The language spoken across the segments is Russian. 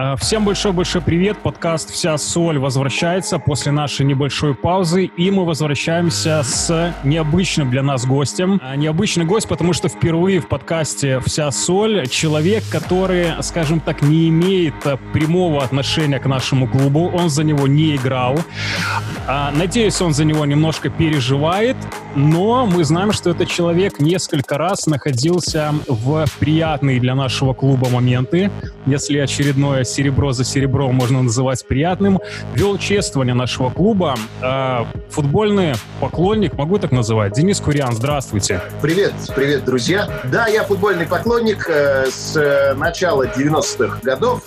А, всем большой-большой привет. Подкаст «Вся соль» возвращается после нашей небольшой паузы, и мы возвращаемся с необычным для нас гостем. А, необычный гость, потому что впервые в подкасте «Вся соль» человек, который, скажем так, не имеет прямого отношения к нашему клубу, он за него не играл. А, надеюсь, он за него немножко переживает, но мы знаем, что этот человек несколько раз находился в приятные для нашего клуба моменты. Если очередное серебро за серебро можно называть приятным, вел чествование нашего клуба. Э, футбольный поклонник, могу так называть, Денис Курян, здравствуйте. Привет, привет, друзья. Да, я футбольный поклонник э, с э, начала 90-х годов.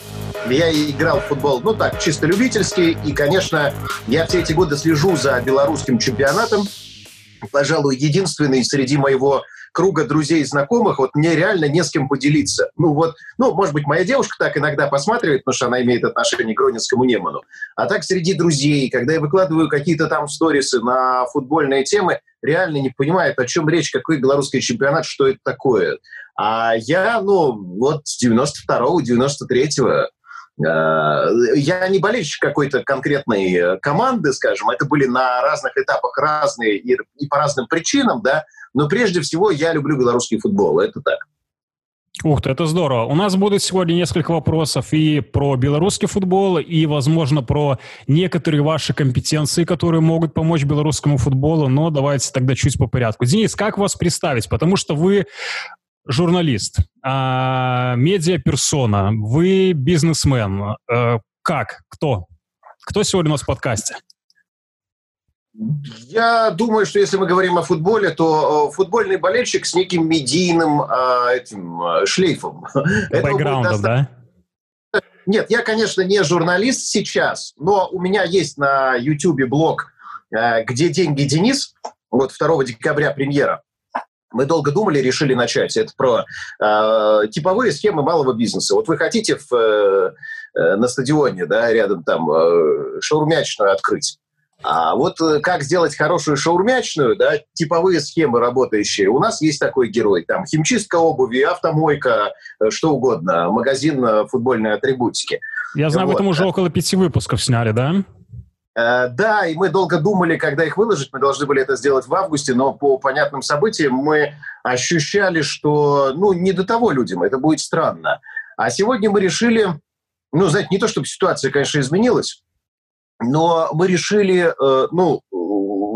Я играл в футбол, ну так, чисто любительский. И, конечно, я все эти годы слежу за белорусским чемпионатом. Пожалуй, единственный среди моего круга друзей и знакомых, вот мне реально не с кем поделиться. Ну вот, ну, может быть, моя девушка так иногда посматривает, потому что она имеет отношение к Гронинскому Неману. А так среди друзей, когда я выкладываю какие-то там сторисы на футбольные темы, реально не понимает, о чем речь, какой белорусский чемпионат, что это такое. А я, ну, вот с 92-го, 93-го э, я не болельщик какой-то конкретной э, команды, скажем, это были на разных этапах разные и, по разным причинам, да, но прежде всего я люблю белорусский футбол, это так. Ух ты, это здорово. У нас будут сегодня несколько вопросов и про белорусский футбол, и, возможно, про некоторые ваши компетенции, которые могут помочь белорусскому футболу, но давайте тогда чуть по порядку. Денис, как вас представить? Потому что вы журналист, а, медиаперсона, вы бизнесмен. А, как? Кто? Кто сегодня у нас в подкасте? Я думаю, что если мы говорим о футболе, то э, футбольный болельщик с неким медийным э, этим э, шлейфом. Бэкграундом, да? Нет, я, конечно, не журналист сейчас, но у меня есть на YouTube блог «Где деньги, Денис?» Вот 2 декабря премьера. Мы долго думали, решили начать. Это про э, типовые схемы малого бизнеса. Вот вы хотите в, э, э на стадионе, да, рядом там э, шаурмячную открыть. А вот э, как сделать хорошую шаурмячную, да, типовые схемы работающие. У нас есть такой герой. Там химчистка обуви, автомойка, э, что угодно, магазин футбольной атрибутики. Я знаю, вот. вы там уже около пяти выпусков сняли, да? Uh, да, и мы долго думали, когда их выложить. Мы должны были это сделать в августе, но по понятным событиям мы ощущали, что, ну, не до того людям, это будет странно. А сегодня мы решили, ну, знаете, не то, чтобы ситуация, конечно, изменилась, но мы решили, э, ну,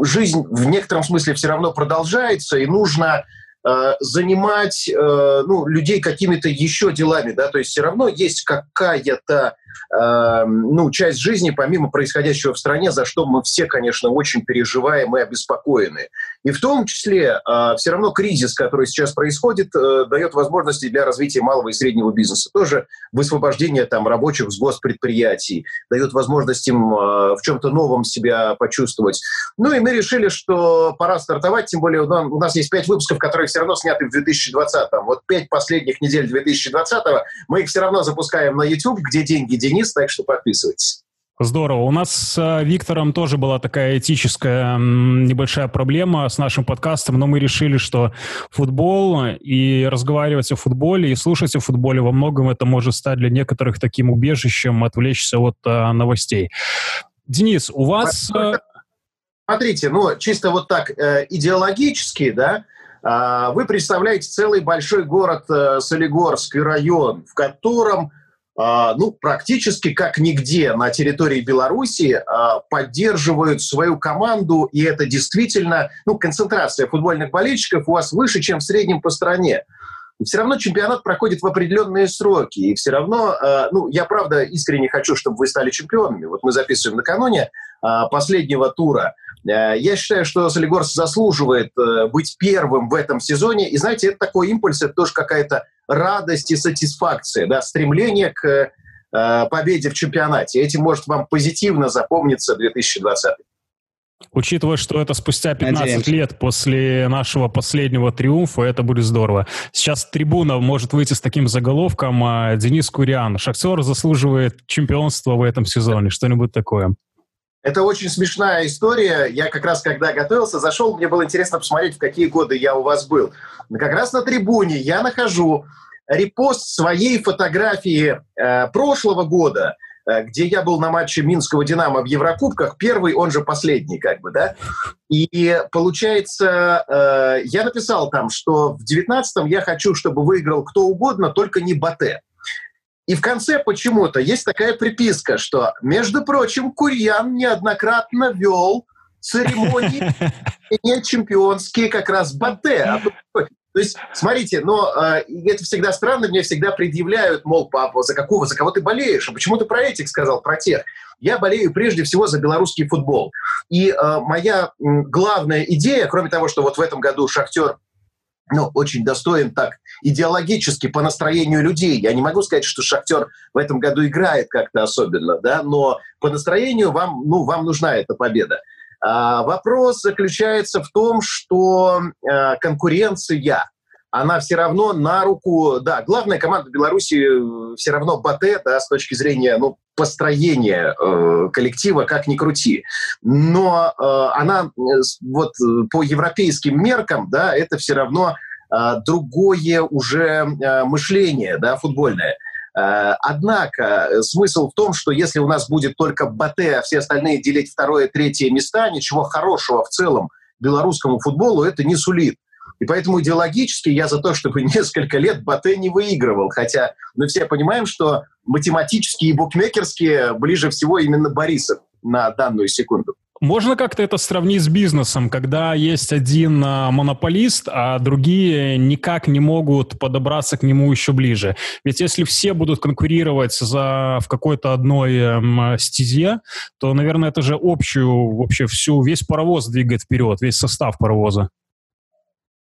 жизнь в некотором смысле все равно продолжается, и нужно э, занимать э, ну, людей какими-то еще делами, да, то есть все равно есть какая-то э, ну, часть жизни, помимо происходящего в стране, за что мы все, конечно, очень переживаем и обеспокоены. И в том числе э, все равно кризис, который сейчас происходит, э, дает возможности для развития малого и среднего бизнеса. Тоже высвобождение там рабочих с госпредприятий, дает возможность им э, в чем-то новом себя почувствовать. Ну и мы решили, что пора стартовать, тем более у нас есть пять выпусков, которые все равно сняты в 2020. Вот пять последних недель 2020 мы их все равно запускаем на YouTube, где деньги Денис, так что подписывайтесь. Здорово. У нас с э, Виктором тоже была такая этическая небольшая проблема с нашим подкастом, но мы решили, что футбол и разговаривать о футболе и слушать о футболе во многом это может стать для некоторых таким убежищем, отвлечься от а, новостей. Денис, у вас... Э, Смотрите, ну, чисто вот так э, идеологически, да, э, вы представляете целый большой город э, Солигорский район, в котором ну, практически как нигде на территории Беларуси а, поддерживают свою команду, и это действительно, ну, концентрация футбольных болельщиков у вас выше, чем в среднем по стране. Все равно чемпионат проходит в определенные сроки, и все равно, а, ну, я правда искренне хочу, чтобы вы стали чемпионами. Вот мы записываем накануне последнего тура. Я считаю, что Солигорск заслуживает э, быть первым в этом сезоне. И знаете, это такой импульс, это тоже какая-то радость и сатисфакция, да, стремление к э, победе в чемпионате. Этим может вам позитивно запомниться 2020. Учитывая, что это спустя 15 Надеемся. лет после нашего последнего триумфа, это будет здорово. Сейчас трибуна может выйти с таким заголовком а, «Денис Куриан. Шахтер заслуживает чемпионства в этом сезоне». Что-нибудь такое. Это очень смешная история. Я как раз, когда готовился, зашел, мне было интересно посмотреть, в какие годы я у вас был. Как раз на трибуне я нахожу репост своей фотографии э, прошлого года, где я был на матче Минского «Динамо» в Еврокубках, первый, он же последний, как бы, да, и получается, э, я написал там, что в 19-м я хочу, чтобы выиграл кто угодно, только не Батэ. И в конце почему-то есть такая приписка, что, между прочим, Курьян неоднократно вел церемонии не чемпионские как раз Батэ. А то есть, смотрите, но э, это всегда странно, мне всегда предъявляют, мол, папа, за какого, за кого ты болеешь? А почему ты про этих сказал, про тех? Я болею прежде всего за белорусский футбол. И э, моя главная идея, кроме того, что вот в этом году «Шахтер» ну, очень достоин так идеологически по настроению людей. Я не могу сказать, что «Шахтер» в этом году играет как-то особенно, да, но по настроению вам, ну, вам нужна эта победа. А, вопрос заключается в том, что а, конкуренция, она все равно на руку, да, главная команда Беларуси э, все равно Батэ, да, с точки зрения, ну, построения э, коллектива, как ни крути. Но э, она э, вот по европейским меркам, да, это все равно э, другое уже э, мышление, да, футбольное. Э, однако э, смысл в том, что если у нас будет только Батэ, а все остальные делить второе, третье места, ничего хорошего в целом белорусскому футболу это не сулит. И поэтому идеологически я за то, чтобы несколько лет Батэ не выигрывал. Хотя мы все понимаем, что математически и букмекерски ближе всего именно Борисов на данную секунду. Можно как-то это сравнить с бизнесом, когда есть один а, монополист, а другие никак не могут подобраться к нему еще ближе. Ведь если все будут конкурировать за, в какой-то одной эм, стезе, то, наверное, это же общую, вообще всю, весь паровоз двигает вперед, весь состав паровоза.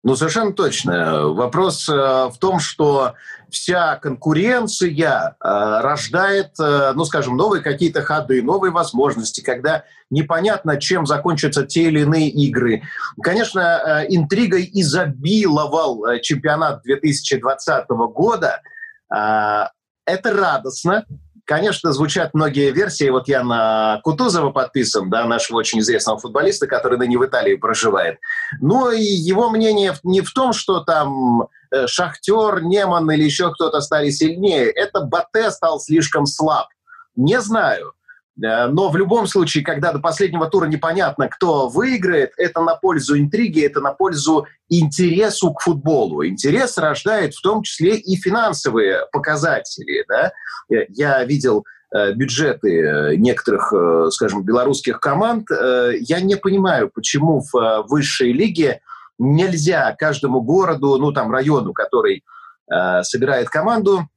Ну, совершенно точно. Вопрос э, в том, что вся конкуренция э, рождает, э, ну, скажем, новые какие-то ходы, новые возможности, когда непонятно, чем закончатся те или иные игры. Конечно, интригой изобиловал чемпионат 2020 года. Это радостно, Конечно, звучат многие версии. Вот я на Кутузова подписан, да, нашего очень известного футболиста, который ныне в Италии проживает. Но и его мнение не в том, что там э, Шахтер, Неман или еще кто-то стали сильнее. Это Батэ стал слишком слаб. Не знаю. Э, но в любом случае, когда до последнего тура непонятно, кто выиграет, это на пользу интриги, это на пользу интересу к футболу. Интерес рождает в том числе и финансовые показатели. Да? Я видел э, бюджеты некоторых, э, скажем, белорусских команд. Я не понимаю, почему в высшей лиге нельзя каждому городу, ну там району, который собирает команду,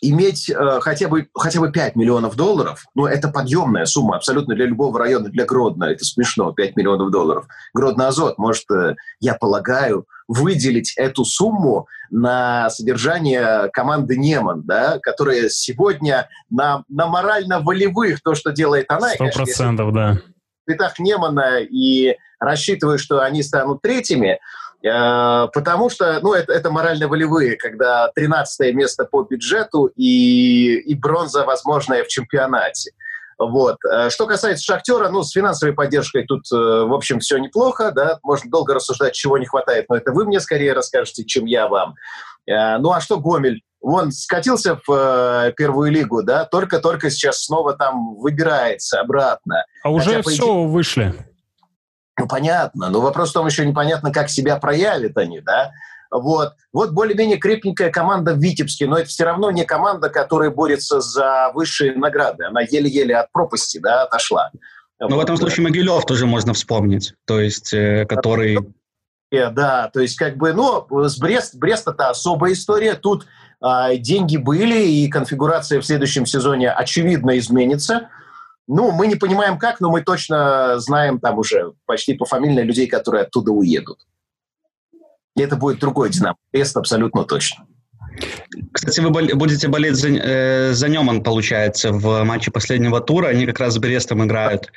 иметь э, хотя, бы, хотя бы 5 миллионов долларов, ну, это подъемная сумма абсолютно для любого района, для Гродно, это смешно, 5 миллионов долларов. Гродно-Азот может, э, я полагаю, выделить эту сумму на содержание команды Неман, да, которая сегодня на, на морально-волевых, то, что делает она. Сто процентов, да. В цветах Немана и рассчитываю, что они станут третьими, потому что, ну, это, это морально-волевые, когда 13 место по бюджету и, и бронза возможная в чемпионате. Вот. Э, что касается «Шахтера», ну, с финансовой поддержкой тут, э, в общем, все неплохо, да, можно долго рассуждать, чего не хватает, но это вы мне скорее расскажете, чем я вам. Ну, а что Гомель? Вон, скатился в первую лигу, да, только-только сейчас снова там выбирается обратно. А уже Хотя, все идее... вышли. Ну, понятно, но вопрос в том, еще непонятно, как себя проявят они, да? Вот, вот более-менее крепенькая команда в Витебске, но это все равно не команда, которая борется за высшие награды. Она еле-еле от пропасти да, отошла. Ну, вот. в этом случае Могилев тоже можно вспомнить, то есть, э, который... Да, то есть, как бы, ну, с Брест, Брест это особая история. Тут э, деньги были, и конфигурация в следующем сезоне, очевидно, изменится. Ну, мы не понимаем как, но мы точно знаем там уже почти по фамилии людей, которые оттуда уедут. И это будет другой Динамо. Брест абсолютно точно. Кстати, вы будете болеть за, э, за Неман, получается, в матче последнего тура. Они как раз с Брестом играют.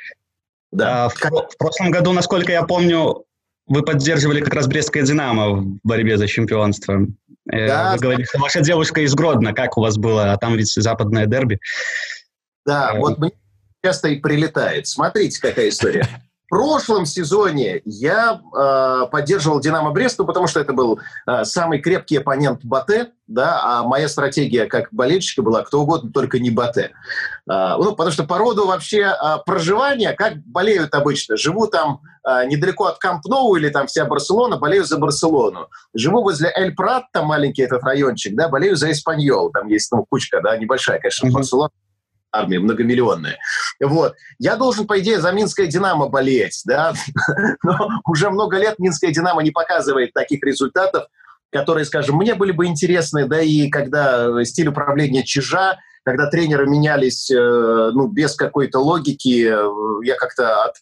Да. А, в, в прошлом году, насколько я помню, вы поддерживали как раз Брестское «Динамо» в борьбе за чемпионство. Э, да, вы говорили, что ваша девушка из Гродно. Как у вас было? А там ведь западное дерби. Да, э, вот мне часто и прилетает. Смотрите, какая история. прошлом сезоне я э, поддерживал «Динамо Брест», ну, потому что это был э, самый крепкий оппонент Батэ, да, а моя стратегия как болельщика была кто угодно, только не Батэ. Э, ну, потому что по роду вообще э, проживания, как болеют обычно, живу там э, недалеко от Камп или там вся Барселона, болею за Барселону. Живу возле Эль Прат, там маленький этот райончик, да, болею за Испаньол, там есть ну, кучка, да, небольшая, конечно, mm-hmm. Барселона армия многомиллионная. Вот. Я должен, по идее, за Минское «Динамо» болеть, да, но уже много лет Минское «Динамо» не показывает таких результатов, которые, скажем, мне были бы интересны, да, и когда стиль управления Чижа, когда тренеры менялись э, ну, без какой-то логики, э, я как-то от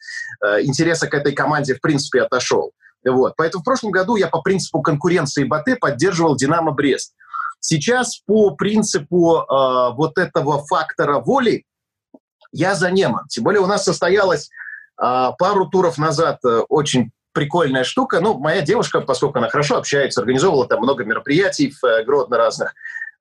э, интереса к этой команде в принципе отошел. Вот. Поэтому в прошлом году я по принципу конкуренции Баты поддерживал «Динамо Брест». Сейчас по принципу э, вот этого фактора воли я за Неман. Тем более у нас состоялась э, пару туров назад э, очень прикольная штука. Ну, моя девушка, поскольку она хорошо общается, организовывала там много мероприятий в э, Гродно разных.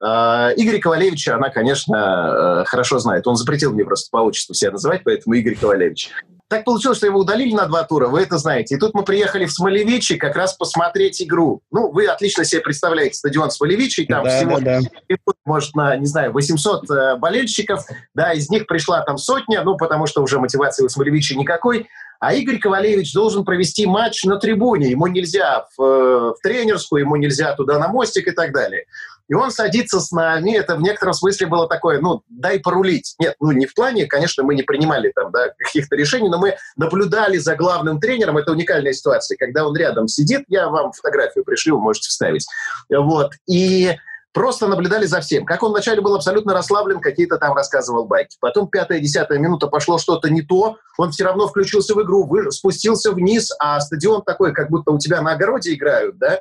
Э, Игорь Ковалевича она, конечно, э, хорошо знает. Он запретил мне просто по отчеству себя называть, поэтому Игорь Ковалевич. Так получилось, что его удалили на два тура, вы это знаете. И тут мы приехали в Смолевичи как раз посмотреть игру. Ну, вы отлично себе представляете стадион Смолевичи, там да, всего, да, да. может, на, не знаю, 800 э, болельщиков, да, из них пришла там сотня, ну, потому что уже мотивации у Смолевичи никакой. А Игорь Ковалевич должен провести матч на трибуне. Ему нельзя в, э, в тренерскую, ему нельзя туда на мостик и так далее. И он садится с нами, это в некотором смысле было такое, ну, дай порулить. Нет, ну, не в плане, конечно, мы не принимали там, да, каких-то решений, но мы наблюдали за главным тренером, это уникальная ситуация, когда он рядом сидит, я вам фотографию пришлю, можете вставить, вот, и просто наблюдали за всем. Как он вначале был абсолютно расслаблен, какие-то там рассказывал байки. Потом пятая-десятая минута пошло что-то не то, он все равно включился в игру, вы, спустился вниз, а стадион такой, как будто у тебя на огороде играют, да,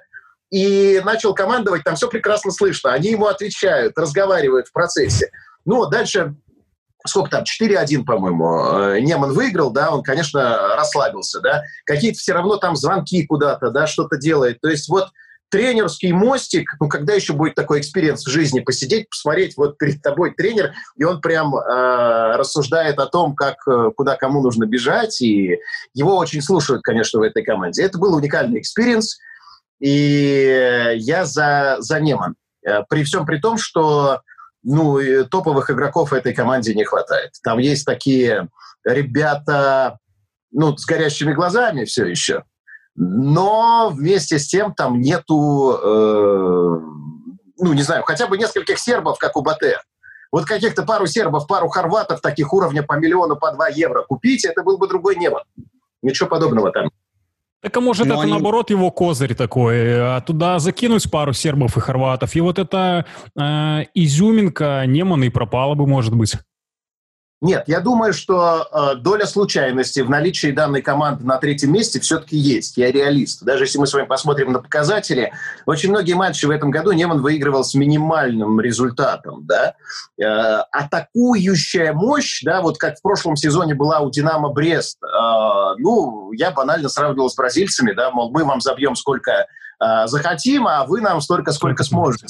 и начал командовать, там все прекрасно слышно. Они ему отвечают, разговаривают в процессе. Ну, дальше сколько там, 4-1, по-моему, э, Неман выиграл, да, он, конечно, расслабился, да, какие-то все равно там звонки куда-то, да, что-то делает. То есть вот тренерский мостик, ну, когда еще будет такой experience в жизни, посидеть, посмотреть, вот перед тобой тренер, и он прям э, рассуждает о том, как, э, куда кому нужно бежать, и его очень слушают, конечно, в этой команде. Это был уникальный experience, и я за, за Неман. Э, при всем при том, что ну, топовых игроков этой команде не хватает. Там есть такие ребята, ну, с горящими глазами все еще, но вместе с тем там нету, э, ну, не знаю, хотя бы нескольких сербов, как у Батэ. Вот каких-то пару сербов, пару хорватов таких уровня по миллиону, по два евро купить, это был бы другой небо. Ничего подобного там. Так а может Но это они... наоборот его козырь такой, а туда закинуть пару сербов и хорватов, и вот эта э, изюминка Немана и пропала бы, может быть. Нет, я думаю, что э, доля случайности в наличии данной команды на третьем месте все-таки есть. Я реалист. Даже если мы с вами посмотрим на показатели, очень многие матчи в этом году Неман выигрывал с минимальным результатом. Да? Э, атакующая мощь, да, вот как в прошлом сезоне была у «Динамо Брест», э, ну, я банально сравнивал с бразильцами, да, мол, мы вам забьем сколько э, захотим, а вы нам столько, сколько сможете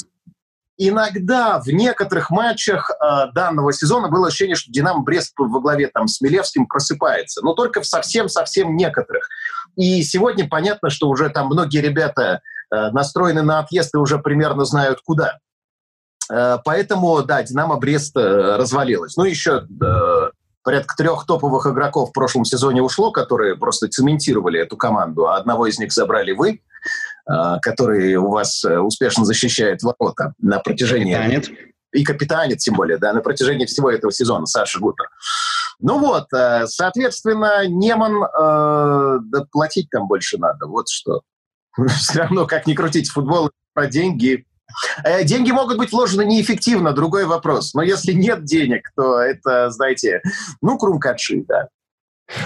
иногда в некоторых матчах э, данного сезона было ощущение, что «Динамо» Брест во главе там, с Милевским просыпается, но только в совсем-совсем некоторых. И сегодня понятно, что уже там многие ребята э, настроены на отъезд и уже примерно знают куда. Э, поэтому, да, «Динамо» Брест э, развалилась. Ну, еще э, порядка трех топовых игроков в прошлом сезоне ушло, которые просто цементировали эту команду, а одного из них забрали вы. А, который у вас э, успешно защищает ворота на протяжении... Капитанит. И капитанит, тем более, да, на протяжении всего этого сезона, Саша Гутер. Ну вот, э, соответственно, Неман, э, да платить там больше надо, вот что. Все равно, как ни крутить футбол, про деньги. Э, деньги могут быть вложены неэффективно, другой вопрос. Но если нет денег, то это, знаете, ну, крумкачи, да.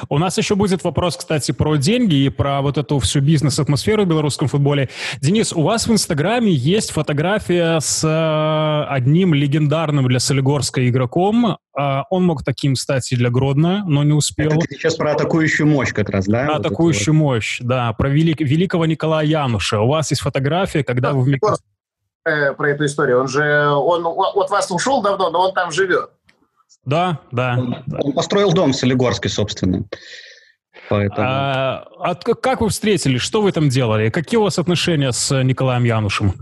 У нас еще будет вопрос, кстати, про деньги и про вот эту всю бизнес-атмосферу в белорусском футболе. Денис, у вас в Инстаграме есть фотография с э, одним легендарным для Солигорска игроком. А, он мог таким стать и для Гродно, но не успел. Это сейчас про атакующую мощь как раз, да? Про вот атакующую вот. мощь, да. Про велик, великого Николая Януша. У вас есть фотография, когда да, вы в э, Про эту историю. Он же, он от вас ушел давно, но он там живет. Да, да. Он, он построил дом в Солигорске, собственно. Поэтому... А, а как вы встретились? Что вы там делали? Какие у вас отношения с Николаем Янушем?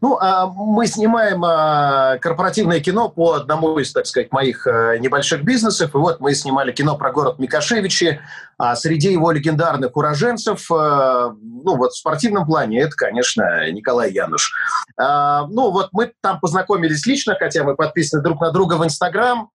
Ну, а мы снимаем а, корпоративное кино по одному из, так сказать, моих а, небольших бизнесов. И вот мы снимали кино про город Микошевичи. А среди его легендарных уроженцев, ну, вот в спортивном плане, это, конечно, Николай Януш. Ну, вот мы там познакомились лично, хотя мы подписаны друг на друга в Инстаграм.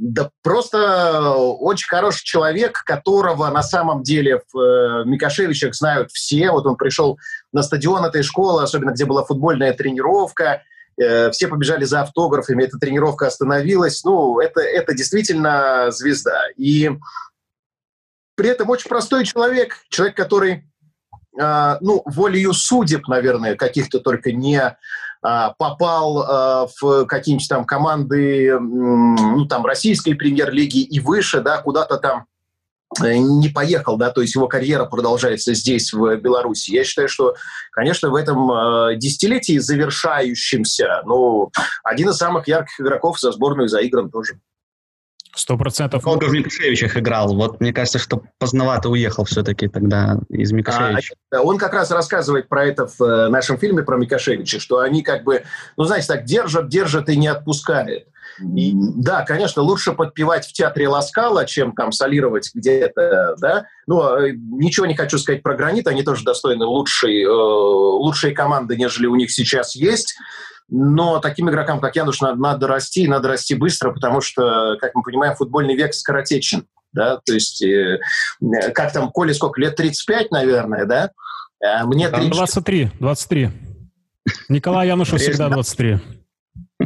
Да просто очень хороший человек, которого на самом деле в э, Микошевичах знают все. Вот он пришел на стадион этой школы, особенно где была футбольная тренировка. Э, все побежали за автографами, эта тренировка остановилась. Ну, это, это действительно звезда. И при этом очень простой человек, человек, который, э, ну, волею судеб, наверное, каких-то только не попал а, в какие-нибудь там команды, ну, там, российской премьер-лиги и выше, да, куда-то там э, не поехал, да, то есть его карьера продолжается здесь, в Беларуси. Я считаю, что, конечно, в этом э, десятилетии завершающемся, ну, один из самых ярких игроков за сборную заигран тоже. Сто процентов. Долго в Микошевичах играл. Вот мне кажется, что поздновато уехал все-таки тогда из Микошевича. А, он как раз рассказывает про это в э, нашем фильме про Микошевича, что они как бы, ну, знаете, так держат, держат и не отпускают. И, да, конечно, лучше подпевать в театре Ласкала, чем там солировать где-то, да. Но э, ничего не хочу сказать про «Гранит», они тоже достойны лучшей, э, лучшей команды, нежели у них сейчас есть. Но таким игрокам, как Януш, надо, надо расти, и надо расти быстро, потому что, как мы понимаем, футбольный век скоротечен. Да? То есть, э, как там, Коле сколько, лет 35, наверное, да? А мне 30... 23, 23. Николай Янушу всегда 23.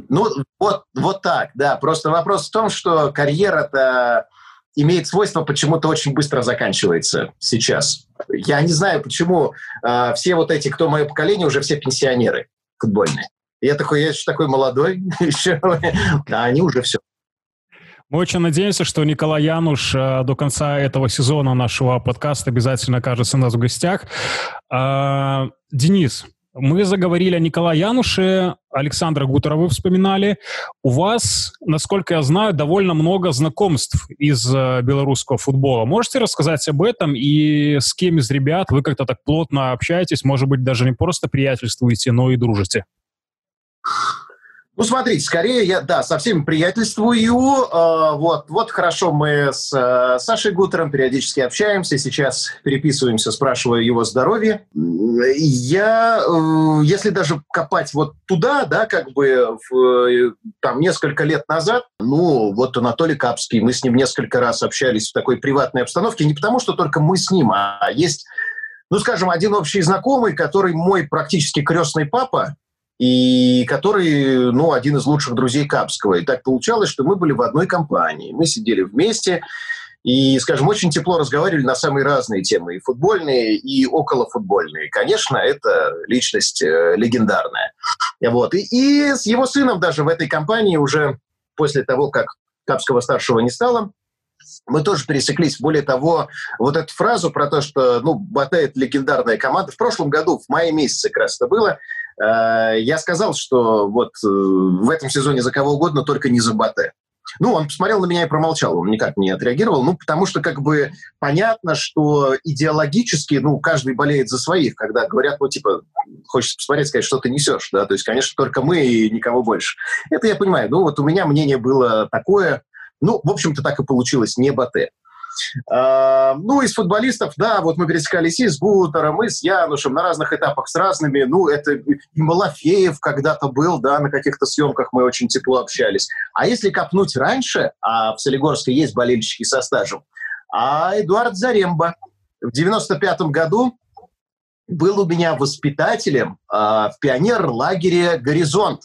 Ну, вот, вот так, да. Просто вопрос в том, что карьера-то имеет свойство почему-то очень быстро заканчивается сейчас. Я не знаю, почему э, все вот эти, кто мое поколение, уже все пенсионеры футбольные. Я такой, я еще такой молодой, еще, а они уже все. Мы очень надеемся, что Николай Януш э, до конца этого сезона нашего подкаста обязательно окажется у нас в гостях. Э, Денис, мы заговорили о Николае Януше, Александра Гутера вы вспоминали. У вас, насколько я знаю, довольно много знакомств из э, белорусского футбола. Можете рассказать об этом и с кем из ребят вы как-то так плотно общаетесь? Может быть, даже не просто приятельствуете, но и дружите? Ну, смотрите, скорее я, да, со всеми приятельствую. Э, вот, вот хорошо, мы с э, Сашей Гутером периодически общаемся. Сейчас переписываемся, спрашиваю его здоровье. Я, э, если даже копать вот туда, да, как бы в, э, там несколько лет назад, ну, вот Анатолий Капский, мы с ним несколько раз общались в такой приватной обстановке, не потому что только мы с ним, а есть, ну, скажем, один общий знакомый, который мой практически крестный папа, и который, ну, один из лучших друзей Капского. И так получалось, что мы были в одной компании. Мы сидели вместе и, скажем, очень тепло разговаривали на самые разные темы, и футбольные, и околофутбольные. Конечно, это личность э, легендарная. Вот. И, и с его сыном даже в этой компании уже после того, как Капского-старшего не стало, мы тоже пересеклись. Более того, вот эту фразу про то, что, ну, это легендарная команда. В прошлом году, в мае месяце как раз это было, я сказал, что вот э, в этом сезоне за кого угодно, только не за Батэ. Ну, он посмотрел на меня и промолчал, он никак не отреагировал, ну, потому что как бы понятно, что идеологически, ну, каждый болеет за своих, когда говорят, ну, типа, хочется посмотреть, сказать, что ты несешь, да, то есть, конечно, только мы и никого больше. Это я понимаю, ну, вот у меня мнение было такое, ну, в общем-то, так и получилось, не Батэ. А, ну, из футболистов, да, вот мы пересекались и с Бутером, и с Янушем на разных этапах, с разными. Ну, это и Малафеев когда-то был, да, на каких-то съемках мы очень тепло общались. А если копнуть раньше, а в Солигорске есть болельщики со стажем, а Эдуард Заремба в 95-м году был у меня воспитателем э, в пионер-лагере «Горизонт».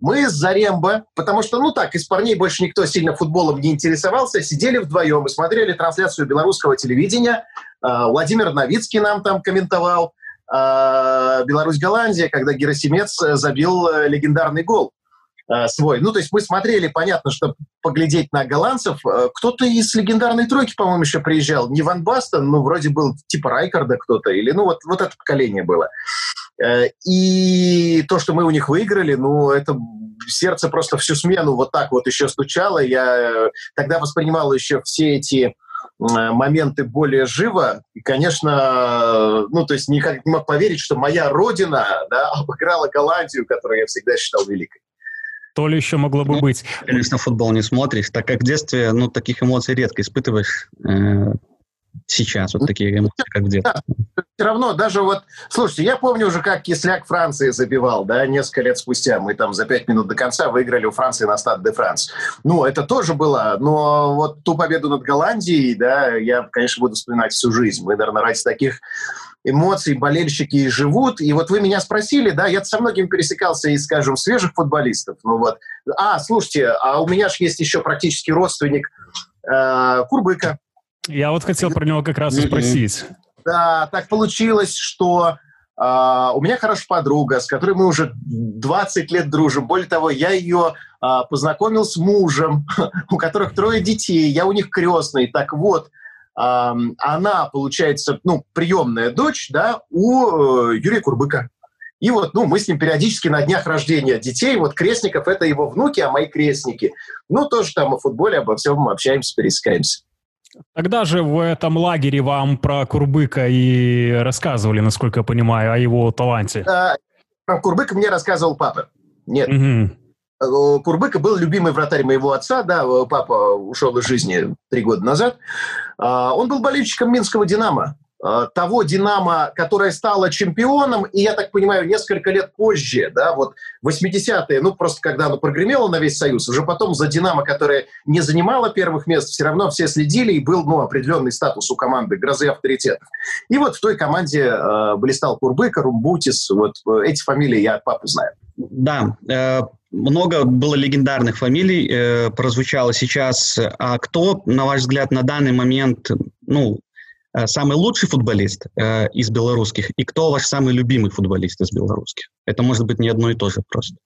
Мы с Зарембо, потому что, ну так, из парней больше никто сильно футболом не интересовался, сидели вдвоем и смотрели трансляцию белорусского телевидения. А, Владимир Новицкий нам там комментовал. А, Беларусь-Голландия, когда Герасимец забил э, легендарный гол э, свой. Ну, то есть мы смотрели, понятно, что поглядеть на голландцев. Э, кто-то из легендарной тройки, по-моему, еще приезжал. Не Ван Бастон, ну, вроде был типа Райкарда кто-то. Или, ну, вот, вот это поколение было. Э, и то, что мы у них выиграли, ну, это сердце просто всю смену вот так вот еще стучало. Я тогда воспринимал еще все эти моменты более живо. И, конечно, ну, то есть никак не мог поверить, что моя родина да, обыграла Голландию, которую я всегда считал великой. То ли еще могло бы ну, быть. Конечно, футбол не смотришь, так как в детстве, ну, таких эмоций редко испытываешь. Сейчас вот такие эмоции, как в детстве. Все равно, даже вот, слушайте, я помню уже, как Кисляк Франции забивал, да, несколько лет спустя. Мы там за пять минут до конца выиграли у Франции на стад де Франс. Ну, это тоже было, но вот ту победу над Голландией, да, я, конечно, буду вспоминать всю жизнь. Мы, наверное, ради таких эмоций болельщики живут. И вот вы меня спросили, да, я со многими пересекался из, скажем, свежих футболистов. Ну вот, а, слушайте, а у меня же есть еще практически родственник э, Курбыка. Я вот хотел про него как раз и спросить. Да, так получилось, что Uh, у меня хорошая подруга, с которой мы уже 20 лет дружим. Более того, я ее uh, познакомил с мужем, у которых трое детей. Я у них крестный. Так вот, она, получается, ну, приемная дочь, да, у э, Юрия Курбыка. И вот, ну, мы с ним периодически на днях рождения детей, вот крестников, это его внуки, а мои крестники. Ну, тоже там о футболе, обо всем общаемся, пересекаемся. Тогда же в этом лагере вам про Курбыка и рассказывали, насколько я понимаю, о его таланте. А, про Курбыка мне рассказывал папа. Нет. Угу. Курбыка был любимый вратарь моего отца, да, э, папа ушел из жизни три года назад. А, он был болельщиком Минского «Динамо». А, того «Динамо», которое стало чемпионом, и, я так понимаю, несколько лет позже, да, вот 80-е, ну, просто когда оно прогремело на весь Союз, уже потом за «Динамо», которое не занимало первых мест, все равно все следили, и был, ну, определенный статус у команды, грозы авторитетов. И вот в той команде э, блистал Курбыка, Румбутис, вот э, эти фамилии я от папы знаю. Да, э, много было легендарных фамилий, э, прозвучало сейчас. А кто, на ваш взгляд, на данный момент, ну, э, самый лучший футболист э, из белорусских, и кто ваш самый любимый футболист из белорусских? Это может быть не одно и то же просто.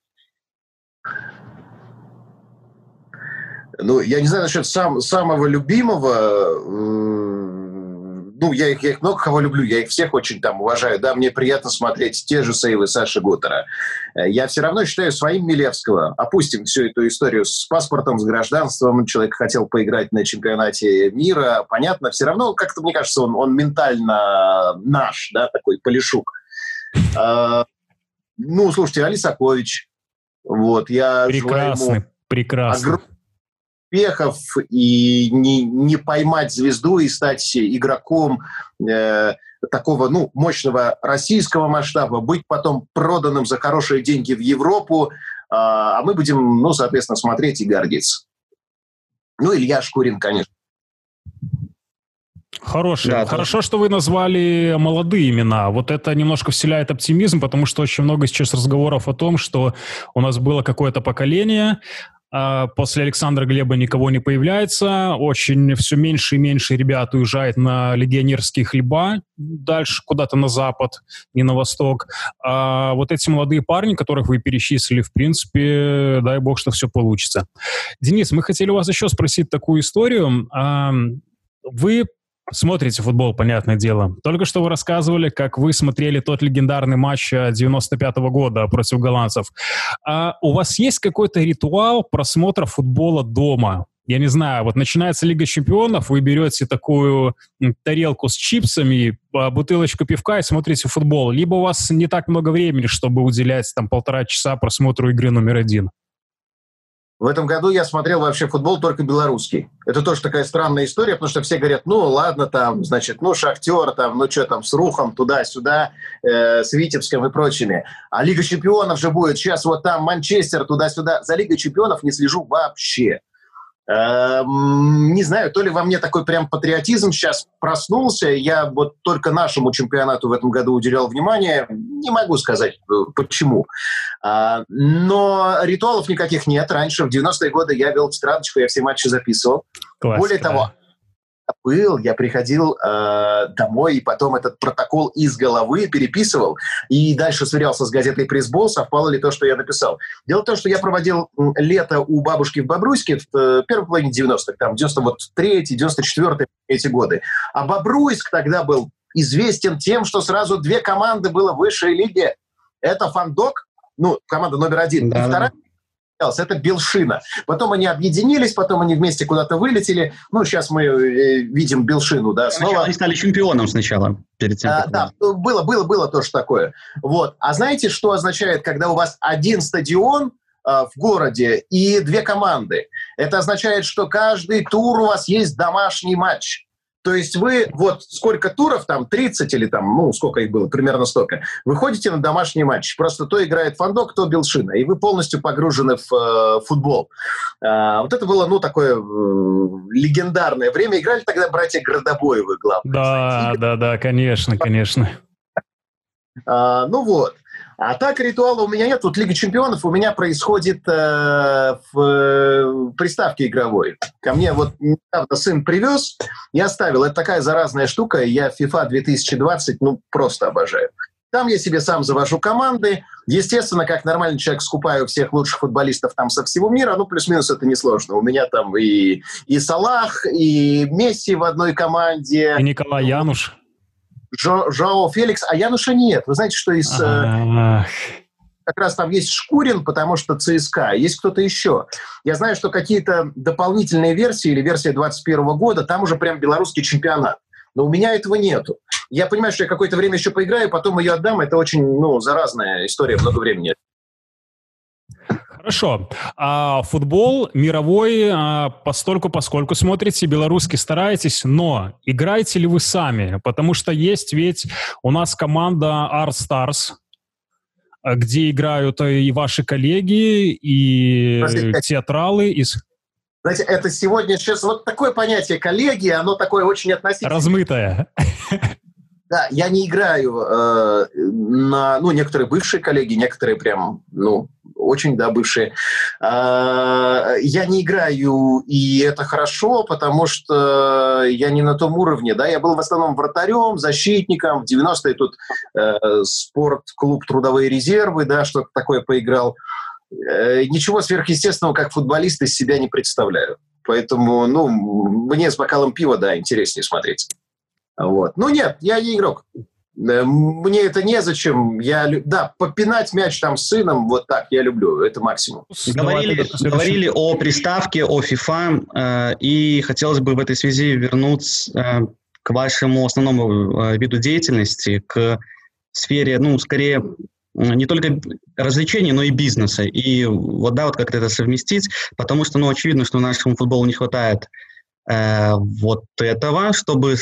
Ну, я не знаю насчет сам, самого любимого ну, я их, я их много кого люблю, я их всех очень там уважаю. Да, мне приятно смотреть те же сейвы Саши Гутера. Э, я все равно считаю своим Милевского. Опустим всю эту историю с паспортом, с гражданством. Человек хотел поиграть на чемпионате мира. Понятно, все равно, как-то, мне кажется, он, он ментально наш, да, такой полишук. А, ну, слушайте, Алисакович. Вот, я прекрасный, прекрасный успехов и не, не поймать звезду и стать игроком э, такого ну, мощного российского масштаба, быть потом проданным за хорошие деньги в Европу, э, а мы будем, ну, соответственно, смотреть и гордиться. Ну, Илья Шкурин, конечно. Хороший. Да, Хорошо, что вы назвали молодые имена. Вот это немножко вселяет оптимизм, потому что очень много сейчас разговоров о том, что у нас было какое-то поколение, после Александра Глеба никого не появляется. Очень все меньше и меньше ребят уезжает на легионерские хлеба дальше куда-то на запад, не на восток. А вот эти молодые парни, которых вы перечислили, в принципе, дай бог, что все получится. Денис, мы хотели вас еще спросить такую историю. Вы Смотрите футбол, понятное дело. Только что вы рассказывали, как вы смотрели тот легендарный матч 95 -го года против голландцев. А у вас есть какой-то ритуал просмотра футбола дома? Я не знаю, вот начинается Лига Чемпионов, вы берете такую тарелку с чипсами, а, бутылочку пивка и смотрите футбол. Либо у вас не так много времени, чтобы уделять там полтора часа просмотру игры номер один. В этом году я смотрел вообще футбол только белорусский. Это тоже такая странная история, потому что все говорят, ну ладно, там, значит, ну Шахтер, там, ну что там, с Рухом туда-сюда, э, с Витебском и прочими. А Лига чемпионов же будет. Сейчас вот там Манчестер туда-сюда. За Лигой чемпионов не слежу вообще. Эм, не знаю, то ли во мне такой прям патриотизм сейчас проснулся, я вот только нашему чемпионату в этом году уделял внимание, не могу сказать э, почему. А, но ритуалов никаких нет. Раньше, в 90-е годы, я вел тетрадочку, я все матчи записывал. Классика, Более того, был, я приходил э, домой и потом этот протокол из головы переписывал и дальше сверялся с газетой «Пресс-бол», совпало ли то, что я написал. Дело в том, что я проводил лето у бабушки в Бобруйске в э, первой половине 90-х, там 93-й, 94-й эти годы. А Бобруйск тогда был известен тем, что сразу две команды было в высшей лиге. Это «Фандок», ну, команда номер один, да. и вторая это Белшина. Потом они объединились, потом они вместе куда-то вылетели. Ну, сейчас мы э, видим Белшину, да, снова. Сначала они стали чемпионом сначала, перед тем. А, да, ну, было, было, было тоже такое. Вот. А знаете, что означает, когда у вас один стадион а, в городе и две команды? Это означает, что каждый тур у вас есть домашний матч. То есть вы, вот сколько туров, там 30 или там, ну, сколько их было, примерно столько, выходите на домашний матч. Просто то играет Фандок, то Белшина, и вы полностью погружены в э, футбол. А, вот это было, ну, такое э, легендарное время. Играли тогда братья Градобоевы, главное. Да, да, да, конечно, конечно. А, ну вот. А так ритуала у меня нет. Вот Лига Чемпионов у меня происходит э, в э, приставке игровой. Ко мне вот недавно сын привез, я ставил. Это такая заразная штука. Я FIFA 2020 ну просто обожаю. Там я себе сам завожу команды. Естественно, как нормальный человек, скупаю всех лучших футболистов там со всего мира. Ну, плюс-минус это несложно. У меня там и, и Салах, и Месси в одной команде. И Николай Януш. Жо, Жоао Феликс, а Януша нет. Вы знаете, что из... Э, как раз там есть Шкурин, потому что ЦСКА, есть кто-то еще. Я знаю, что какие-то дополнительные версии или версия 21 года, там уже прям белорусский чемпионат. Но у меня этого нету. Я понимаю, что я какое-то время еще поиграю, потом ее отдам. Это очень, ну, заразная история, много времени. Хорошо. А футбол мировой а, постольку поскольку смотрите, белорусский стараетесь, но играете ли вы сами? Потому что есть ведь у нас команда R Stars, где играют и ваши коллеги, и Простите, театралы из... Знаете, это сегодня сейчас вот такое понятие коллеги, оно такое очень относительное. Размытое. Да, я не играю э, на, ну, некоторые бывшие коллеги, некоторые прям, ну, очень, да, бывшие. Э, я не играю, и это хорошо, потому что я не на том уровне, да, я был в основном вратарем, защитником, в 90-е тут э, спорт-клуб «Трудовые резервы», да, что-то такое поиграл. Э, ничего сверхъестественного, как футболист, из себя не представляю. Поэтому, ну, мне с бокалом пива, да, интереснее смотреть. Вот. Ну нет, я не игрок. Э, мне это незачем. Я, да, попинать мяч там с сыном, вот так, я люблю. Это максимум. Говорили, говорили о приставке, о FIFA, э, и хотелось бы в этой связи вернуться э, к вашему основному э, виду деятельности, к сфере, ну, скорее, не только развлечений, но и бизнеса. И вот, да, вот как это совместить, потому что, ну, очевидно, что нашему футболу не хватает э, вот этого, чтобы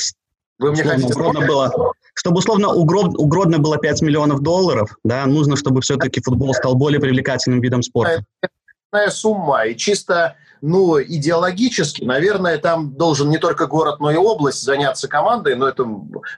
вы мне хотите угродно было, чтобы условно угрод, угродно было 5 миллионов долларов, да, нужно, чтобы все-таки футбол стал более привлекательным видом спорта. Это сумма, и чисто ну, идеологически, наверное, там должен не только город, но и область заняться командой, но это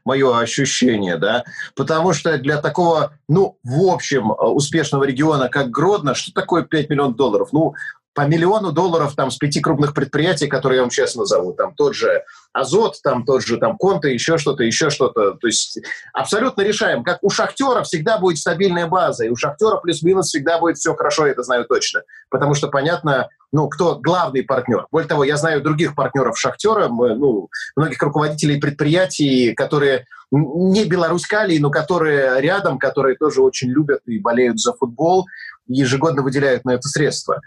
мое ощущение, да, потому что для такого, ну, в общем, успешного региона, как Гродно, что такое 5 миллионов долларов? Ну, по миллиону долларов там с пяти крупных предприятий, которые я вам сейчас назову. Там тот же Азот, там тот же там Конта, еще что-то, еще что-то. То есть абсолютно решаем. Как у Шахтера всегда будет стабильная база, и у Шахтера плюс-минус всегда будет все хорошо, я это знаю точно. Потому что понятно, ну, кто главный партнер. Более того, я знаю других партнеров Шахтера, мы, ну, многих руководителей предприятий, которые не белорускали, но которые рядом, которые тоже очень любят и болеют за футбол, ежегодно выделяют на это средства.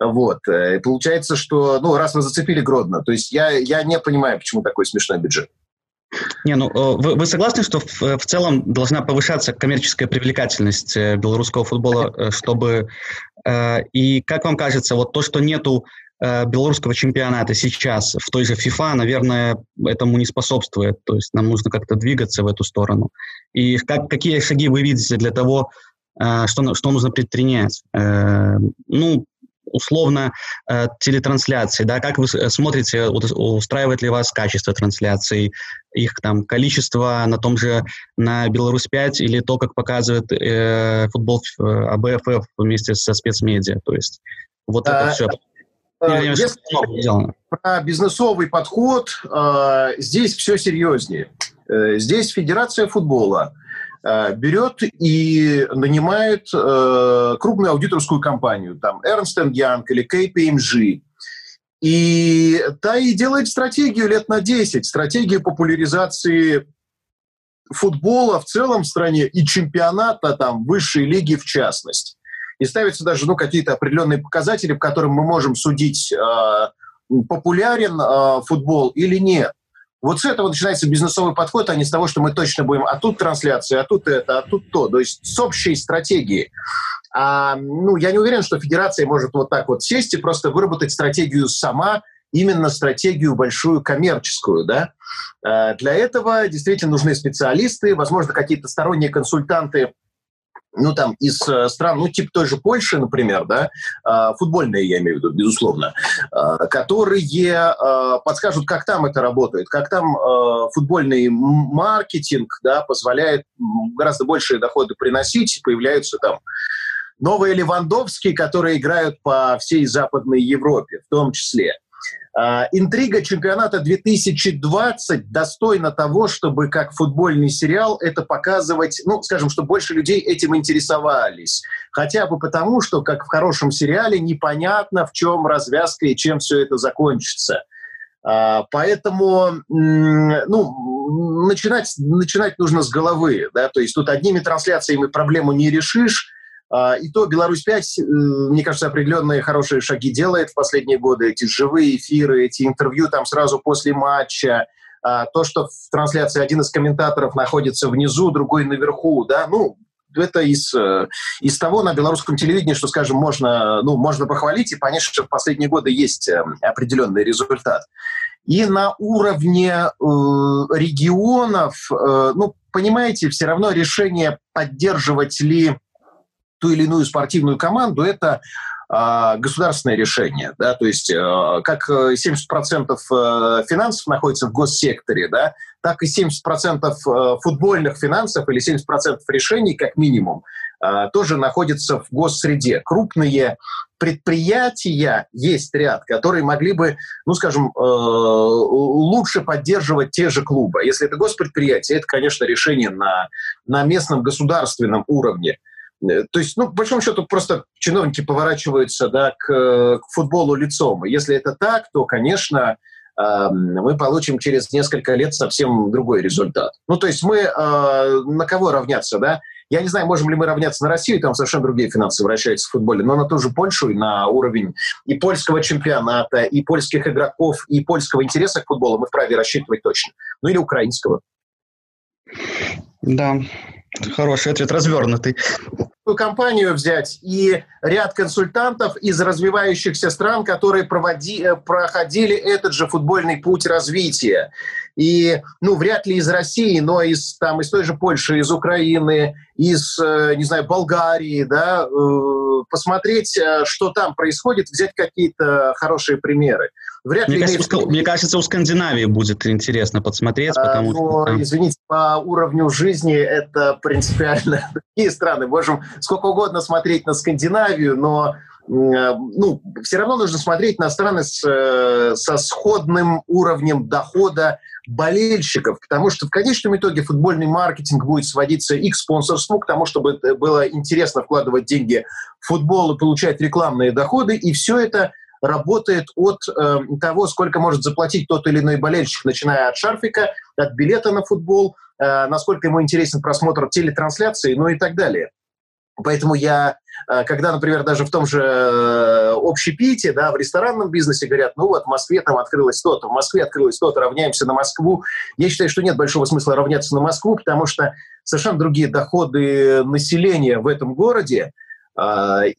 Вот. Э, и получается, что, ну, раз вы зацепили Гродно, то есть я, я не понимаю, почему такой смешной бюджет. Не, ну э, вы, вы согласны, что в, в целом должна повышаться коммерческая привлекательность э, белорусского футбола, чтобы и как вам кажется, вот то, что нету белорусского чемпионата сейчас в той же FIFA, наверное, этому не способствует. То есть нам нужно как-то двигаться в эту сторону. И как, какие шаги вы видите для того, что, что нужно предпринять? Ну, условно э, телетрансляции, да, как вы смотрите, устраивает ли вас качество трансляций, их там количество на том же, на Беларусь-5 или то, как показывает э, футбол э, АБФФ вместе со спецмедиа, то есть вот а, это все. Э, если про бизнесовый подход, э, здесь все серьезнее. Э, здесь Федерация футбола Э, берет и нанимает э, крупную аудиторскую компанию, там Ernst Young или KPMG, и та и делает стратегию лет на 10, стратегию популяризации футбола в целом в стране и чемпионата там высшей лиги в частности. и ставятся даже ну, какие-то определенные показатели, по которым мы можем судить, э, популярен э, футбол или нет. Вот с этого начинается бизнесовый подход, а не с того, что мы точно будем, а тут трансляция, а тут это, а тут то. То есть с общей стратегией. А, ну, я не уверен, что федерация может вот так вот сесть и просто выработать стратегию сама, именно стратегию большую коммерческую, да. А, для этого действительно нужны специалисты, возможно, какие-то сторонние консультанты, ну, там, из э, стран, ну, типа той же Польши, например, да, э, футбольные, я имею в виду, безусловно, э, которые э, подскажут, как там это работает, как там футбольный маркетинг, да, позволяет гораздо большие доходы приносить, появляются там новые Левандовские, которые играют по всей Западной Европе, в том числе. А, интрига чемпионата 2020 достойна того, чтобы как футбольный сериал это показывать, ну, скажем, чтобы больше людей этим интересовались. Хотя бы потому, что, как в хорошем сериале, непонятно, в чем развязка и чем все это закончится. А, поэтому ну, начинать, начинать нужно с головы. Да? То есть тут одними трансляциями проблему не решишь, и то Беларусь-5, э, мне кажется, определенные хорошие шаги делает в последние годы. Эти живые эфиры, эти интервью там сразу после матча. А, то, что в трансляции один из комментаторов находится внизу, другой наверху, да, ну, это из, э, из того на белорусском телевидении, что, скажем, можно, ну, можно похвалить и что в последние годы есть э, определенный результат. И на уровне э, регионов, э, ну, понимаете, все равно решение поддерживать ли ту или иную спортивную команду, это э, государственное решение. Да? То есть э, как 70% э, финансов находится в госсекторе, да, так и 70% э, футбольных финансов или 70% решений, как минимум, э, тоже находятся в госсреде. Крупные предприятия есть ряд, которые могли бы, ну, скажем, э, лучше поддерживать те же клубы. Если это госпредприятие, это, конечно, решение на, на местном государственном уровне. Э, то есть, ну, по большому счету, просто чиновники поворачиваются да, к, к футболу лицом. Если это так, то, конечно, э, мы получим через несколько лет совсем другой результат. Ну, то есть мы э, на кого равняться, да? Я не знаю, можем ли мы равняться на Россию, там совершенно другие финансы вращаются в футболе, но на ту же Польшу и на уровень и польского чемпионата, и польских игроков, и польского интереса к футболу мы вправе рассчитывать точно. Ну или украинского. Да, Хороший ответ, развернутый. компанию взять и ряд консультантов из развивающихся стран, которые проводи, э, проходили этот же футбольный путь развития. И, ну, вряд ли из России, но из, там, из той же Польши, из Украины, из, э, не знаю, Болгарии, да, э, посмотреть, что там происходит, взять какие-то хорошие примеры. Вряд мне, ли кажется, имеет... у, мне кажется, у Скандинавии будет интересно подсмотреть, а, потому но, что... Извините, по уровню жизни это принципиально другие страны. Можем сколько угодно смотреть на Скандинавию, но ну, все равно нужно смотреть на страны с, э, со сходным уровнем дохода болельщиков, потому что в конечном итоге футбольный маркетинг будет сводиться и к спонсорству, к тому, чтобы было интересно вкладывать деньги в футбол и получать рекламные доходы, и все это работает от э, того, сколько может заплатить тот или иной болельщик, начиная от шарфика, от билета на футбол, э, насколько ему интересен просмотр телетрансляции, ну и так далее. Поэтому я, э, когда, например, даже в том же э, общепите, да, в ресторанном бизнесе говорят, ну вот в Москве там открылось то-то, в Москве открылось то-то, равняемся на Москву. Я считаю, что нет большого смысла равняться на Москву, потому что совершенно другие доходы населения в этом городе,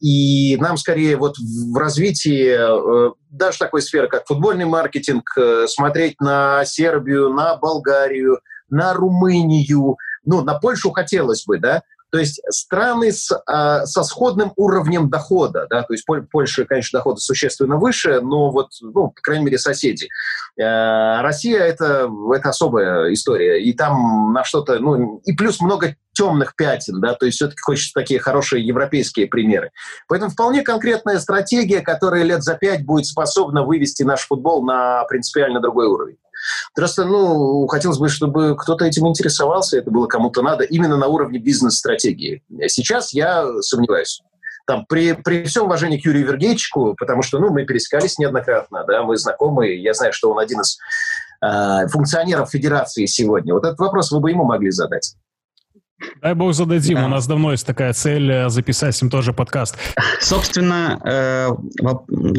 и нам скорее вот в развитии э, даже такой сферы, как футбольный маркетинг, э, смотреть на Сербию, на Болгарию, на Румынию, ну, на Польшу хотелось бы, да, то есть страны с, а, со сходным уровнем дохода, да, то есть Польша, конечно, доходы существенно выше, но вот, ну, по крайней мере, соседи. Э, Россия это, это особая история, и там на что-то, ну, и плюс много темных пятен, да, то есть все-таки хочется такие хорошие европейские примеры. Поэтому вполне конкретная стратегия, которая лет за пять будет способна вывести наш футбол на принципиально другой уровень. Просто, ну, хотелось бы, чтобы кто-то этим интересовался, это было кому-то надо, именно на уровне бизнес-стратегии. Сейчас я сомневаюсь. Там, при, при всем уважении к Юрию Вергейчику, потому что, ну, мы пересекались неоднократно, да, мы знакомы, я знаю, что он один из э, функционеров Федерации сегодня. Вот этот вопрос вы бы ему могли задать. Дай бог зададим, да. у нас давно есть такая цель э, записать с ним тоже подкаст. Собственно, э,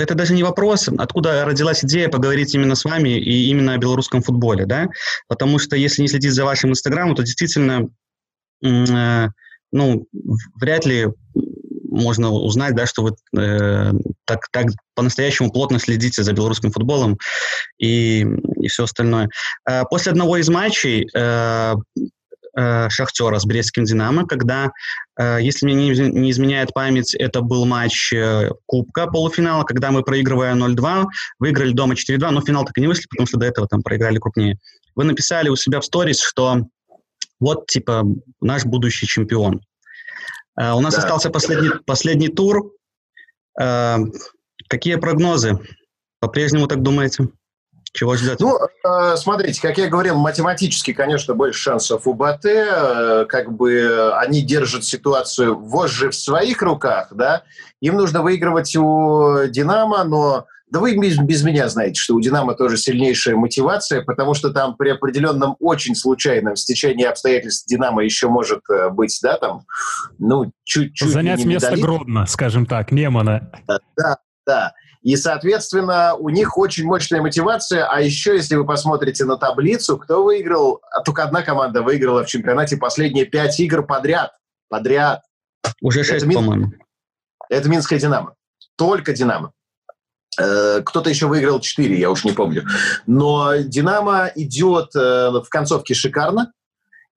это даже не вопрос, откуда родилась идея поговорить именно с вами и именно о белорусском футболе, да? Потому что если не следить за вашим инстаграмом, то действительно, э, ну, вряд ли можно узнать, да, что вы э, так, так по-настоящему плотно следите за белорусским футболом и, и все остальное. Э, после одного из матчей э, э, Шахтера с Брестским Динамо, когда, э, если мне не, не изменяет память, это был матч э, Кубка полуфинала, когда мы, проигрывая 0-2, выиграли дома 4-2, но финал так и не вышли, потому что до этого там проиграли крупнее. Вы написали у себя в сторис, что вот, типа, наш будущий чемпион. У нас да. остался последний, последний тур. Какие прогнозы? По-прежнему так думаете? Чего ждать? Ну, э, смотрите, как я говорил, математически, конечно, больше шансов у БАТ. Э, как бы они держат ситуацию вожжи в своих руках, да. Им нужно выигрывать у «Динамо», но да вы без, без меня знаете, что у «Динамо» тоже сильнейшая мотивация, потому что там при определенном очень случайном стечении обстоятельств «Динамо» еще может э, быть, да, там, ну, чуть-чуть... Занять место Гродно, скажем так, Немана. Да, да. И, соответственно, у них очень мощная мотивация. А еще, если вы посмотрите на таблицу, кто выиграл? А только одна команда выиграла в чемпионате последние пять игр подряд. Подряд. Уже шесть, по-моему. Это Минская «Динамо». Только «Динамо». Э, кто-то еще выиграл 4, я уж не помню. Но «Динамо» идет э, в концовке шикарно.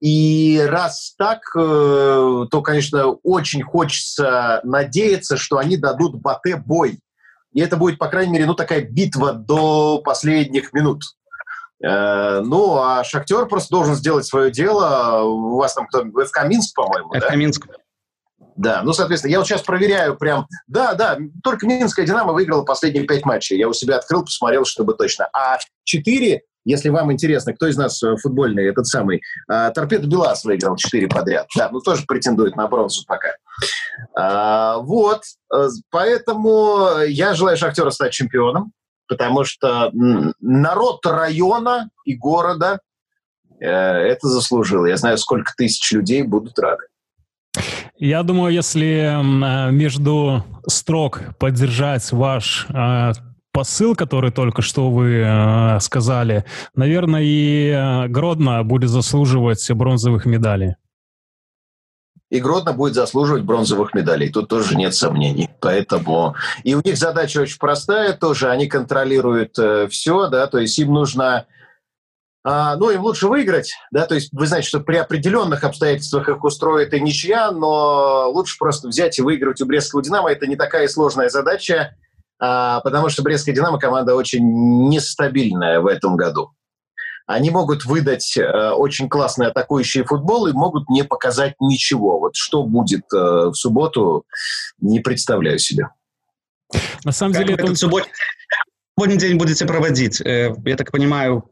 И раз так, э, то, конечно, очень хочется надеяться, что они дадут Бате бой. И это будет, по крайней мере, ну, такая битва до последних минут. Ну, а Шахтер просто должен сделать свое дело. У вас там кто? ФК Минск, по-моему, ФК да? Минск. Да, ну, соответственно, я вот сейчас проверяю прям... Да, да, только Минская «Динамо» выиграла последние пять матчей. Я у себя открыл, посмотрел, чтобы точно. А четыре, если вам интересно, кто из нас э, футбольный, этот самый, а, Торпедо Белас выиграл четыре подряд. Да, ну тоже претендует на бронзу пока. А, вот, э, поэтому я желаю Шахтеру стать чемпионом, потому что народ района и города э, это заслужил. Я знаю, сколько тысяч людей будут рады. Я думаю, если э, между строк поддержать ваш э, посыл, который только что вы э, сказали, наверное, и Гродно будет заслуживать бронзовых медалей. И Гродно будет заслуживать бронзовых медалей. Тут тоже нет сомнений. Поэтому и у них задача очень простая тоже. Они контролируют э, все, да, то есть им нужно а, ну, им лучше выиграть, да, то есть вы знаете, что при определенных обстоятельствах их устроит и ничья, но лучше просто взять и выиграть у Брестского «Динамо». Это не такая сложная задача, потому что Брестская «Динамо» команда очень нестабильная в этом году. Они могут выдать э, очень классный атакующий футбол и могут не показать ничего. Вот что будет э, в субботу, не представляю себе. На самом как деле, это... Субботний день будете проводить? Э, я так понимаю,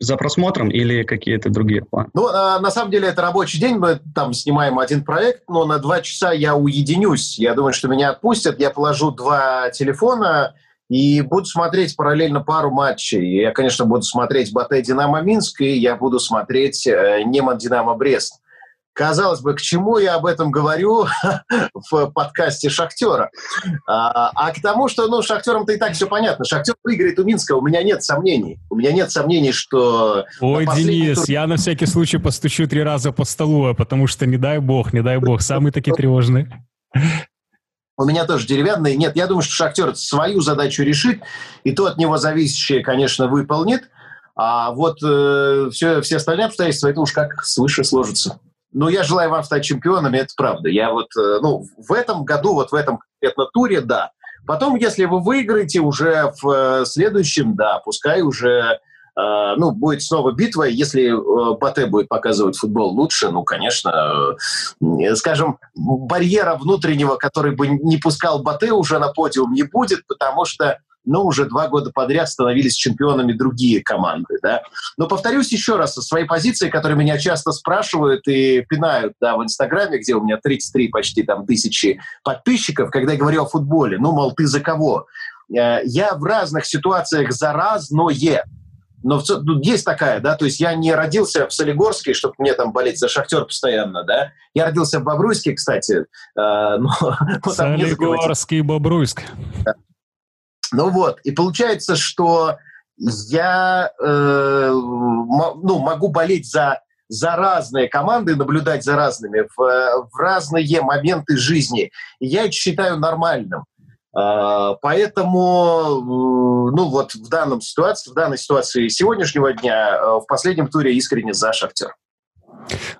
за просмотром или какие-то другие планы? Ну, а, на самом деле, это рабочий день. Мы там снимаем один проект, но на два часа я уединюсь. Я думаю, что меня отпустят. Я положу два телефона и буду смотреть параллельно пару матчей. Я, конечно, буду смотреть Батэ Динамо Минск, и я буду смотреть э, Неман Динамо Брест. Казалось бы, к чему я об этом говорю в подкасте «Шахтера»? А, а к тому, что, ну, «Шахтером»-то и так все понятно. «Шахтер» выиграет у Минска, у меня нет сомнений. У меня нет сомнений, что... Ой, Денис, тур... я на всякий случай постучу три раза по столу, потому что не дай бог, не дай бог, самые такие тревожные. У меня тоже деревянный. Нет, я думаю, что «Шахтер» свою задачу решит, и то от него зависящее, конечно, выполнит. А вот э, все, все остальные обстоятельства, это уж как свыше сложится. Ну, я желаю вам стать чемпионами, это правда. Я вот, э, ну, в этом году, вот в этом конкретно туре, да. Потом, если вы выиграете уже в э, следующем, да, пускай уже Uh, ну, будет снова битва. Если Батэ будет показывать футбол лучше, ну, конечно, скажем, барьера внутреннего, который бы не пускал Батэ уже на подиум, не будет, потому что но уже два года подряд становились чемпионами другие команды. Да? Но повторюсь еще раз, со своей позиции, которые меня часто спрашивают и пинают да, в Инстаграме, где у меня 33 почти там, тысячи подписчиков, когда я говорю о футболе, ну, мол, ты за кого? Э, я в разных ситуациях за разное. но ну, есть такая, да, то есть я не родился в Солигорске, чтобы мне там болеть за «Шахтер» постоянно, да. Я родился в Бобруйске, кстати. Э, но, Солигорский Бобруйск. Ну вот, и получается, что я э, ну, могу болеть за, за разные команды, наблюдать за разными в, в разные моменты жизни. И я это считаю нормальным. А, поэтому, ну вот в данном ситуации, в данной ситуации сегодняшнего дня э, в последнем туре искренне за «Шахтер».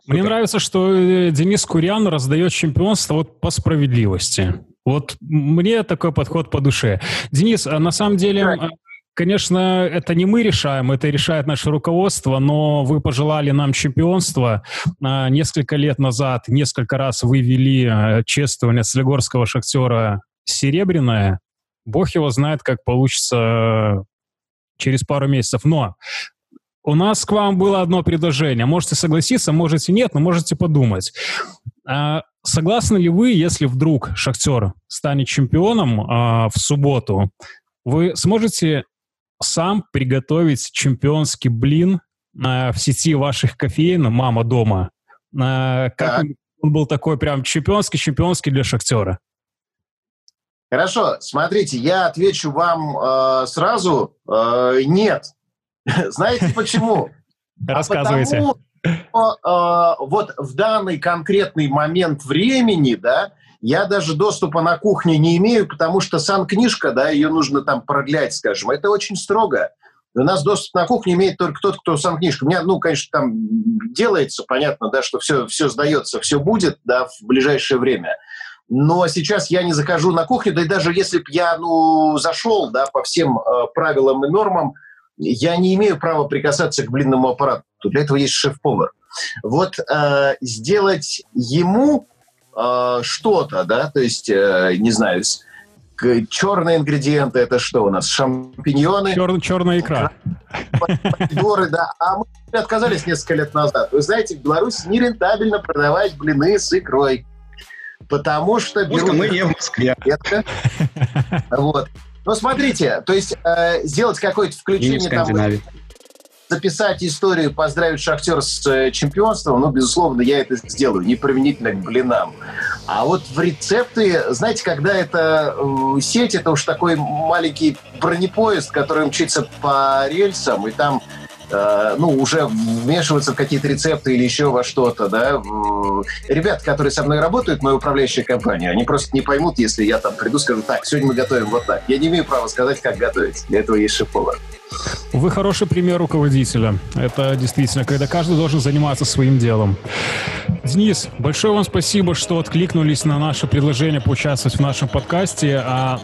Мне Супер. нравится, что э, Денис Курян раздает чемпионство вот по справедливости. Вот мне такой подход по душе. Денис, а на самом деле, да. Конечно, это не мы решаем, это решает наше руководство, но вы пожелали нам чемпионства. А, несколько лет назад, несколько раз вы вели э, чествование Солигорского шахтера серебряная, бог его знает, как получится через пару месяцев. Но у нас к вам было одно предложение. Можете согласиться, можете нет, но можете подумать. А согласны ли вы, если вдруг Шахтер станет чемпионом а, в субботу, вы сможете сам приготовить чемпионский блин а, в сети ваших кофеин «Мама дома»? А, как он, он был такой прям чемпионский-чемпионский для Шахтера? Хорошо, смотрите, я отвечу вам э, сразу э, нет. Знаете почему? Рассказывайте. А потому, э, вот в данный конкретный момент времени, да, я даже доступа на кухне не имею, потому что сан-книжка, да, ее нужно там продлять, скажем. Это очень строго. У нас доступ на кухню имеет только тот, кто сам книжку. У меня, ну, конечно, там делается, понятно, да, что все, все сдается, все будет, да, в ближайшее время но сейчас я не захожу на кухню, да и даже если бы я ну, зашел да, по всем э, правилам и нормам, я не имею права прикасаться к блинному аппарату. Для этого есть шеф-повар. Вот э, сделать ему э, что-то, да, то есть, э, не знаю, черные ингредиенты, это что у нас? Шампиньоны? Чер, черная икра. Помидоры, да. А мы отказались несколько лет назад. Вы знаете, в Беларуси нерентабельно продавать блины с икрой потому что берут... мы не в Москве. Вот. Но смотрите, то есть э, сделать какое-то включение там записать историю, поздравить Шахтер с э, чемпионством, ну, безусловно, я это сделаю, не применительно к блинам. А вот в рецепты, знаете, когда это э, сеть, это уж такой маленький бронепоезд, который мчится по рельсам, и там ну, уже вмешиваться в какие-то рецепты или еще во что-то, да. Ребята, которые со мной работают, моя управляющая компания, они просто не поймут, если я там приду, скажу, так, сегодня мы готовим вот так. Я не имею права сказать, как готовить. Для этого есть шеф-повар. Вы хороший пример руководителя. Это действительно, когда каждый должен заниматься своим делом. Денис, большое вам спасибо, что откликнулись на наше предложение поучаствовать в нашем подкасте. А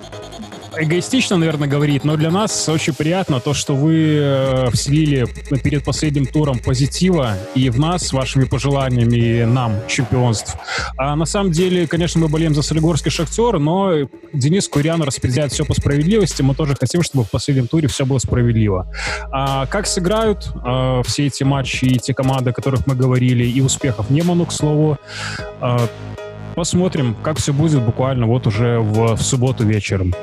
эгоистично, наверное, говорить, но для нас очень приятно то, что вы э, вселили перед последним туром позитива и в нас вашими пожеланиями и нам чемпионств. А на самом деле, конечно, мы болеем за Солигорский Шахтер, но Денис Курян распределяет все по справедливости. Мы тоже хотим, чтобы в последнем туре все было справедливо. А как сыграют а, все эти матчи и те команды, о которых мы говорили, и успехов не ману, к слову, а, посмотрим, как все будет буквально вот уже в, в субботу вечером.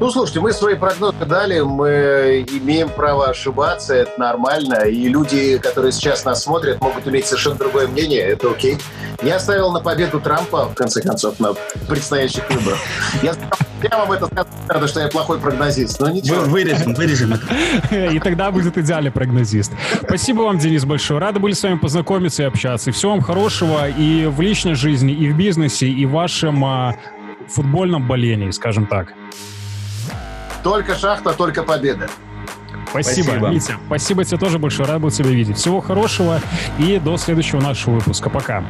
Ну, слушайте, мы свои прогнозы дали, мы имеем право ошибаться, это нормально, и люди, которые сейчас нас смотрят, могут иметь совершенно другое мнение, это окей. Я ставил на победу Трампа, в конце концов, на предстоящих выборах. Я я вам это сказал, потому что я плохой прогнозист, но ничего. Вырежем, вырежем это. И тогда будет идеальный прогнозист. Спасибо вам, Денис, большое. Рады были с вами познакомиться и общаться. И всего вам хорошего и в личной жизни, и в бизнесе, и в вашем а, футбольном болении, скажем так. Только шахта, только победа. Спасибо, спасибо. Митя. Спасибо тебе тоже большое. Рад был тебя видеть. Всего хорошего и до следующего нашего выпуска. Пока.